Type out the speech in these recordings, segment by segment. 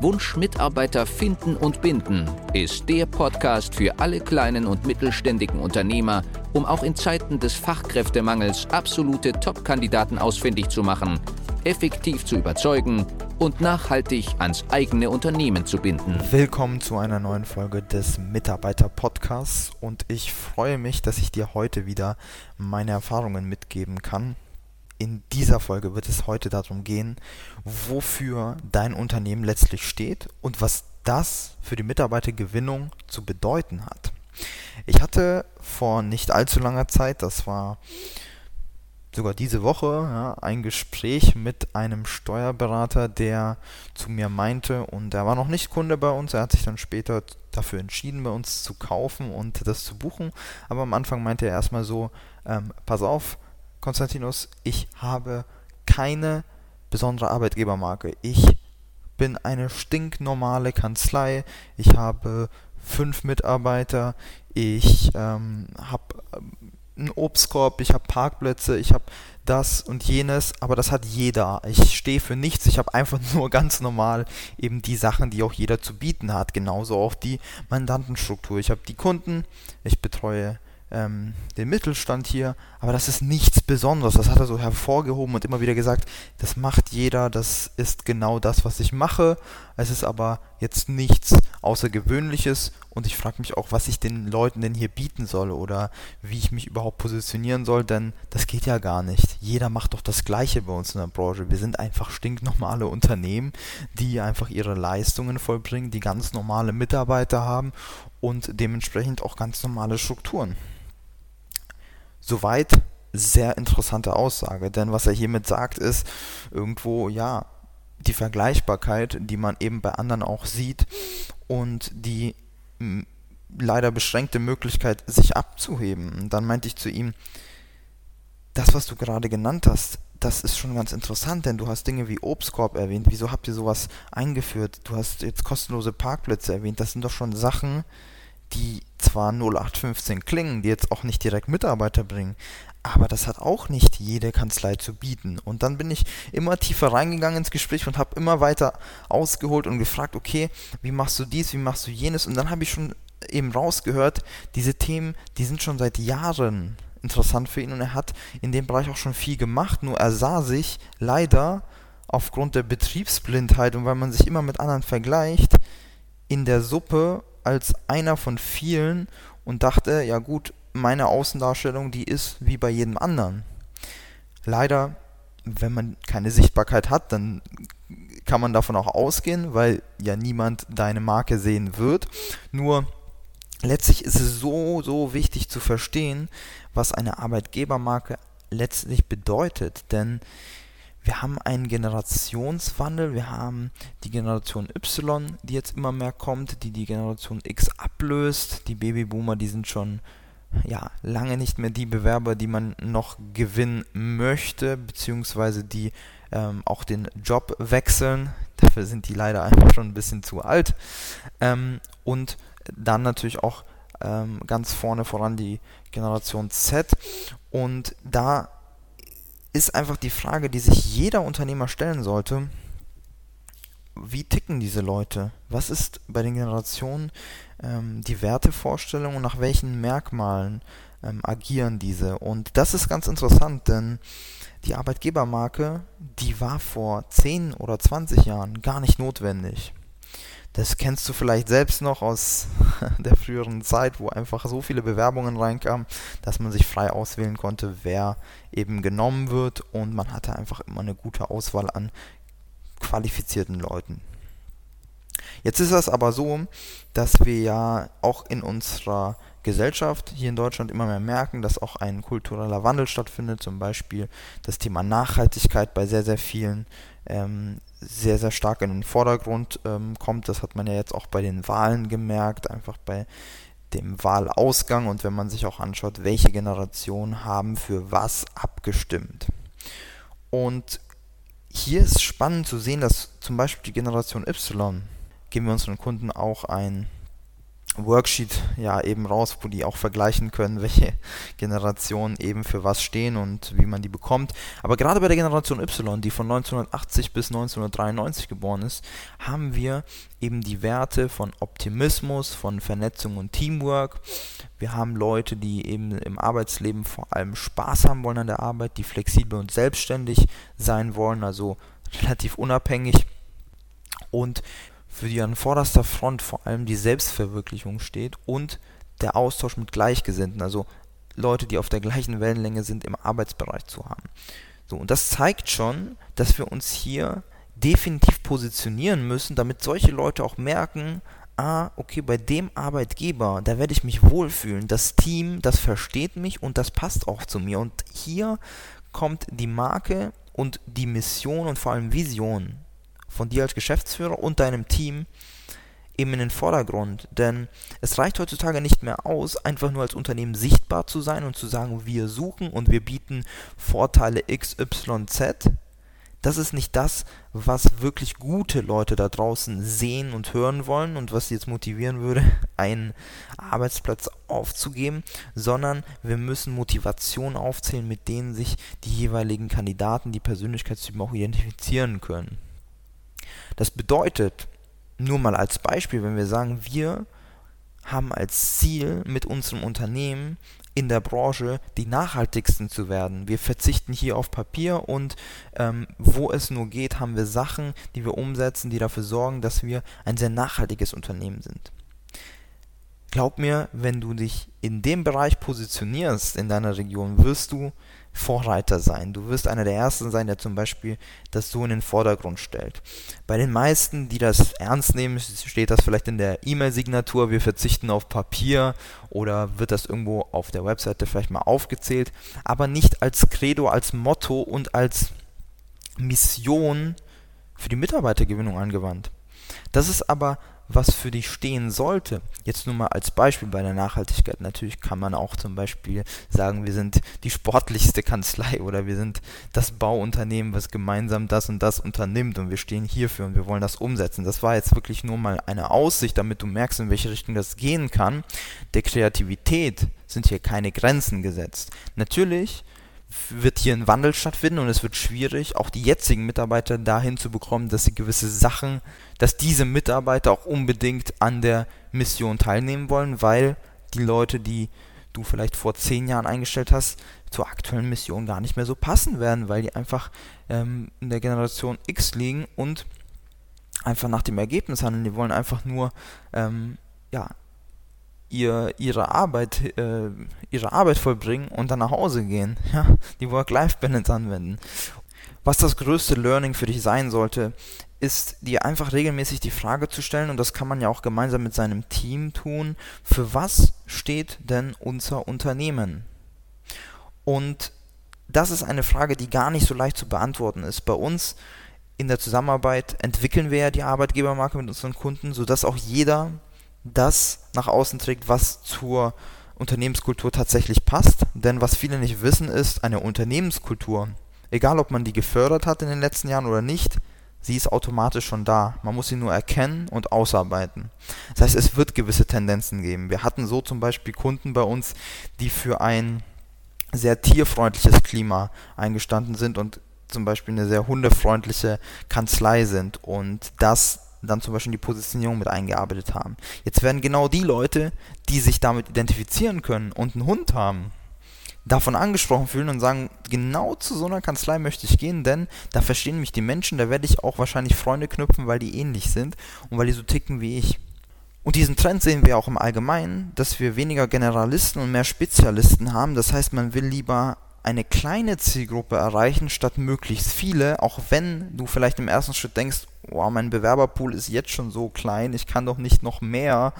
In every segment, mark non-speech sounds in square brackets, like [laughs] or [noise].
Wunsch Mitarbeiter finden und binden ist der Podcast für alle kleinen und mittelständigen Unternehmer, um auch in Zeiten des Fachkräftemangels absolute Top-Kandidaten ausfindig zu machen, effektiv zu überzeugen und nachhaltig ans eigene Unternehmen zu binden. Willkommen zu einer neuen Folge des Mitarbeiter Podcasts und ich freue mich, dass ich dir heute wieder meine Erfahrungen mitgeben kann. In dieser Folge wird es heute darum gehen, wofür dein Unternehmen letztlich steht und was das für die Mitarbeitergewinnung zu bedeuten hat. Ich hatte vor nicht allzu langer Zeit, das war sogar diese Woche ja, ein Gespräch mit einem Steuerberater, der zu mir meinte, und er war noch nicht Kunde bei uns, er hat sich dann später dafür entschieden, bei uns zu kaufen und das zu buchen. Aber am Anfang meinte er erstmal so, ähm, pass auf, Konstantinus, ich habe keine besondere Arbeitgebermarke. Ich bin eine stinknormale Kanzlei. Ich habe fünf Mitarbeiter. Ich ähm, habe einen Obstkorb, ich habe Parkplätze, ich habe das und jenes, aber das hat jeder. Ich stehe für nichts, ich habe einfach [laughs] nur ganz normal eben die Sachen, die auch jeder zu bieten hat. Genauso auch die Mandantenstruktur. Ich habe die Kunden, ich betreue ähm, den Mittelstand hier, aber das ist nichts Besonderes. Das hat er so hervorgehoben und immer wieder gesagt, das macht jeder, das ist genau das, was ich mache. Es ist aber jetzt nichts Außergewöhnliches und ich frage mich auch, was ich den Leuten denn hier bieten soll oder wie ich mich überhaupt positionieren soll, denn das geht ja gar nicht. Jeder macht doch das Gleiche bei uns in der Branche. Wir sind einfach stinknormale Unternehmen, die einfach ihre Leistungen vollbringen, die ganz normale Mitarbeiter haben und dementsprechend auch ganz normale Strukturen. Soweit sehr interessante Aussage, denn was er hiermit sagt, ist irgendwo, ja, die Vergleichbarkeit, die man eben bei anderen auch sieht und die leider beschränkte Möglichkeit, sich abzuheben. Und dann meinte ich zu ihm, das, was du gerade genannt hast, das ist schon ganz interessant, denn du hast Dinge wie Obstkorb erwähnt. Wieso habt ihr sowas eingeführt? Du hast jetzt kostenlose Parkplätze erwähnt. Das sind doch schon Sachen, die zwar 0815 klingen, die jetzt auch nicht direkt Mitarbeiter bringen, aber das hat auch nicht jede Kanzlei zu bieten. Und dann bin ich immer tiefer reingegangen ins Gespräch und habe immer weiter ausgeholt und gefragt, okay, wie machst du dies, wie machst du jenes? Und dann habe ich schon eben rausgehört, diese Themen, die sind schon seit Jahren interessant für ihn und er hat in dem Bereich auch schon viel gemacht, nur er sah sich leider aufgrund der Betriebsblindheit und weil man sich immer mit anderen vergleicht, in der Suppe als einer von vielen und dachte, ja gut, meine Außendarstellung, die ist wie bei jedem anderen. Leider, wenn man keine Sichtbarkeit hat, dann kann man davon auch ausgehen, weil ja niemand deine Marke sehen wird. Nur letztlich ist es so, so wichtig zu verstehen, was eine Arbeitgebermarke letztlich bedeutet. Denn wir haben einen Generationswandel, wir haben die Generation Y, die jetzt immer mehr kommt, die die Generation X ablöst. Die Babyboomer, die sind schon ja, lange nicht mehr die Bewerber, die man noch gewinnen möchte, beziehungsweise die ähm, auch den Job wechseln. Dafür sind die leider einfach schon ein bisschen zu alt. Ähm, und dann natürlich auch ähm, ganz vorne voran die Generation Z. Und da ist einfach die Frage, die sich jeder Unternehmer stellen sollte, wie ticken diese Leute? Was ist bei den Generationen ähm, die Wertevorstellung und nach welchen Merkmalen ähm, agieren diese? Und das ist ganz interessant, denn die Arbeitgebermarke, die war vor 10 oder 20 Jahren gar nicht notwendig. Das kennst du vielleicht selbst noch aus [laughs] der früheren Zeit, wo einfach so viele Bewerbungen reinkamen, dass man sich frei auswählen konnte, wer eben genommen wird und man hatte einfach immer eine gute Auswahl an qualifizierten Leuten. Jetzt ist es aber so, dass wir ja auch in unserer Gesellschaft hier in Deutschland immer mehr merken, dass auch ein kultureller Wandel stattfindet, zum Beispiel das Thema Nachhaltigkeit bei sehr, sehr vielen ähm, sehr, sehr stark in den Vordergrund ähm, kommt. Das hat man ja jetzt auch bei den Wahlen gemerkt, einfach bei dem Wahlausgang und wenn man sich auch anschaut, welche Generationen haben für was abgestimmt. Und hier ist spannend zu sehen, dass zum Beispiel die Generation Y, geben wir unseren Kunden auch ein Worksheet ja eben raus, wo die auch vergleichen können, [laughs] welche Generationen eben für was stehen und wie man die bekommt. Aber gerade bei der Generation Y, die von 1980 bis 1993 geboren ist, haben wir eben die Werte von Optimismus, von Vernetzung und Teamwork. Wir haben Leute, die eben im Arbeitsleben vor allem Spaß haben wollen an der Arbeit, die flexibel und selbstständig sein wollen, also relativ unabhängig. Und für die an vorderster Front vor allem die Selbstverwirklichung steht und der Austausch mit Gleichgesinnten, also Leute, die auf der gleichen Wellenlänge sind, im Arbeitsbereich zu haben. So, und das zeigt schon, dass wir uns hier definitiv positionieren müssen, damit solche Leute auch merken, ah, okay, bei dem Arbeitgeber, da werde ich mich wohlfühlen. Das Team, das versteht mich und das passt auch zu mir. Und hier kommt die Marke und die Mission und vor allem Vision von dir als Geschäftsführer und deinem Team eben in den Vordergrund. Denn es reicht heutzutage nicht mehr aus, einfach nur als Unternehmen sichtbar zu sein und zu sagen, wir suchen und wir bieten Vorteile XYZ. Das ist nicht das, was wirklich gute Leute da draußen sehen und hören wollen und was sie jetzt motivieren würde, [laughs] einen Arbeitsplatz aufzugeben, sondern wir müssen Motivation aufzählen, mit denen sich die jeweiligen Kandidaten, die Persönlichkeitstypen auch identifizieren können. Das bedeutet, nur mal als Beispiel, wenn wir sagen, wir haben als Ziel mit unserem Unternehmen in der Branche die nachhaltigsten zu werden. Wir verzichten hier auf Papier und ähm, wo es nur geht, haben wir Sachen, die wir umsetzen, die dafür sorgen, dass wir ein sehr nachhaltiges Unternehmen sind. Glaub mir, wenn du dich in dem Bereich positionierst in deiner Region, wirst du Vorreiter sein. Du wirst einer der Ersten sein, der zum Beispiel das so in den Vordergrund stellt. Bei den meisten, die das ernst nehmen, steht das vielleicht in der E-Mail-Signatur, wir verzichten auf Papier oder wird das irgendwo auf der Webseite vielleicht mal aufgezählt, aber nicht als Credo, als Motto und als Mission für die Mitarbeitergewinnung angewandt. Das ist aber was für dich stehen sollte. Jetzt nur mal als Beispiel bei der Nachhaltigkeit. Natürlich kann man auch zum Beispiel sagen, wir sind die sportlichste Kanzlei [laughs] oder wir sind das Bauunternehmen, was gemeinsam das und das unternimmt und wir stehen hierfür und wir wollen das umsetzen. Das war jetzt wirklich nur mal eine Aussicht, damit du merkst, in welche Richtung das gehen kann. Der Kreativität sind hier keine Grenzen gesetzt. Natürlich wird hier ein Wandel stattfinden und es wird schwierig, auch die jetzigen Mitarbeiter dahin zu bekommen, dass sie gewisse Sachen, dass diese Mitarbeiter auch unbedingt an der Mission teilnehmen wollen, weil die Leute, die du vielleicht vor zehn Jahren eingestellt hast, zur aktuellen Mission gar nicht mehr so passen werden, weil die einfach ähm, in der Generation X liegen und einfach nach dem Ergebnis handeln. Die wollen einfach nur ähm, ja, ihr, ihre Arbeit, äh, ihre Arbeit vollbringen und dann nach Hause gehen. Ja, die Work-Life-Balance anwenden. Was das größte Learning für dich sein sollte, ist dir einfach regelmäßig die Frage zu stellen, und das kann man ja auch gemeinsam mit seinem Team tun, für was steht denn unser Unternehmen? Und das ist eine Frage, die gar nicht so leicht zu beantworten ist. Bei uns in der Zusammenarbeit entwickeln wir ja die Arbeitgebermarke mit unseren Kunden, sodass auch jeder das nach außen trägt, was zur Unternehmenskultur tatsächlich passt. Denn was viele nicht wissen, ist, eine Unternehmenskultur, egal ob man die gefördert hat in den letzten Jahren oder nicht, sie ist automatisch schon da. Man muss sie nur erkennen und ausarbeiten. Das heißt, es wird gewisse Tendenzen geben. Wir hatten so zum Beispiel Kunden bei uns, die für ein sehr tierfreundliches Klima eingestanden sind und zum Beispiel eine sehr hundefreundliche Kanzlei sind und das dann zum Beispiel die Positionierung mit eingearbeitet haben. Jetzt werden genau die Leute, die sich damit identifizieren können und einen Hund haben, davon angesprochen fühlen und sagen, genau zu so einer Kanzlei möchte ich gehen, denn da verstehen mich die Menschen, da werde ich auch wahrscheinlich Freunde knüpfen, weil die ähnlich sind und weil die so ticken wie ich. Und diesen Trend sehen wir auch im Allgemeinen, dass wir weniger Generalisten und mehr Spezialisten haben. Das heißt, man will lieber eine kleine Zielgruppe erreichen statt möglichst viele, auch wenn du vielleicht im ersten Schritt denkst, wow, mein Bewerberpool ist jetzt schon so klein, ich kann doch nicht noch mehr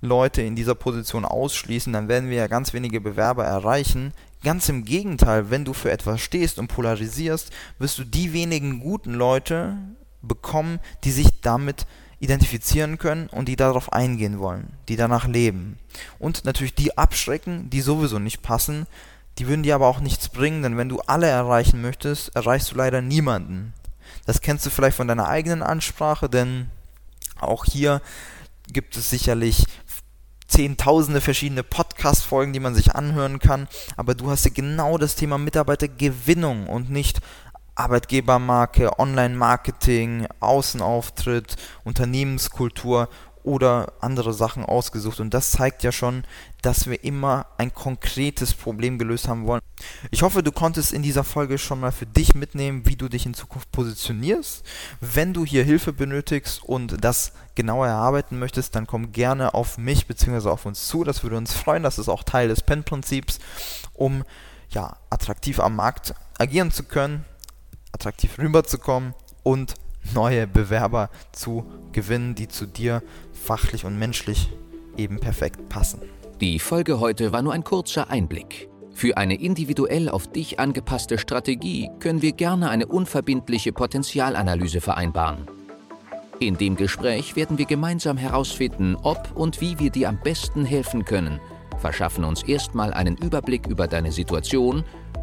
Leute in dieser Position ausschließen, dann werden wir ja ganz wenige Bewerber erreichen. Ganz im Gegenteil, wenn du für etwas stehst und polarisierst, wirst du die wenigen guten Leute bekommen, die sich damit identifizieren können und die darauf eingehen wollen, die danach leben. Und natürlich die abschrecken, die sowieso nicht passen, die würden dir aber auch nichts bringen, denn wenn du alle erreichen möchtest, erreichst du leider niemanden. Das kennst du vielleicht von deiner eigenen Ansprache, denn auch hier gibt es sicherlich zehntausende verschiedene Podcast-Folgen, die man sich anhören kann, aber du hast ja genau das Thema Mitarbeitergewinnung und nicht Arbeitgebermarke, Online-Marketing, Außenauftritt, Unternehmenskultur oder andere Sachen ausgesucht. Und das zeigt ja schon, dass wir immer ein konkretes Problem gelöst haben wollen. Ich hoffe, du konntest in dieser Folge schon mal für dich mitnehmen, wie du dich in Zukunft positionierst. Wenn du hier Hilfe benötigst und das genauer erarbeiten möchtest, dann komm gerne auf mich bzw. auf uns zu. Das würde uns freuen. Das ist auch Teil des PEN-Prinzips, um ja, attraktiv am Markt agieren zu können attraktiv rüberzukommen und neue Bewerber zu gewinnen, die zu dir fachlich und menschlich eben perfekt passen. Die Folge heute war nur ein kurzer Einblick. Für eine individuell auf dich angepasste Strategie können wir gerne eine unverbindliche Potenzialanalyse vereinbaren. In dem Gespräch werden wir gemeinsam herausfinden, ob und wie wir dir am besten helfen können, verschaffen uns erstmal einen Überblick über deine Situation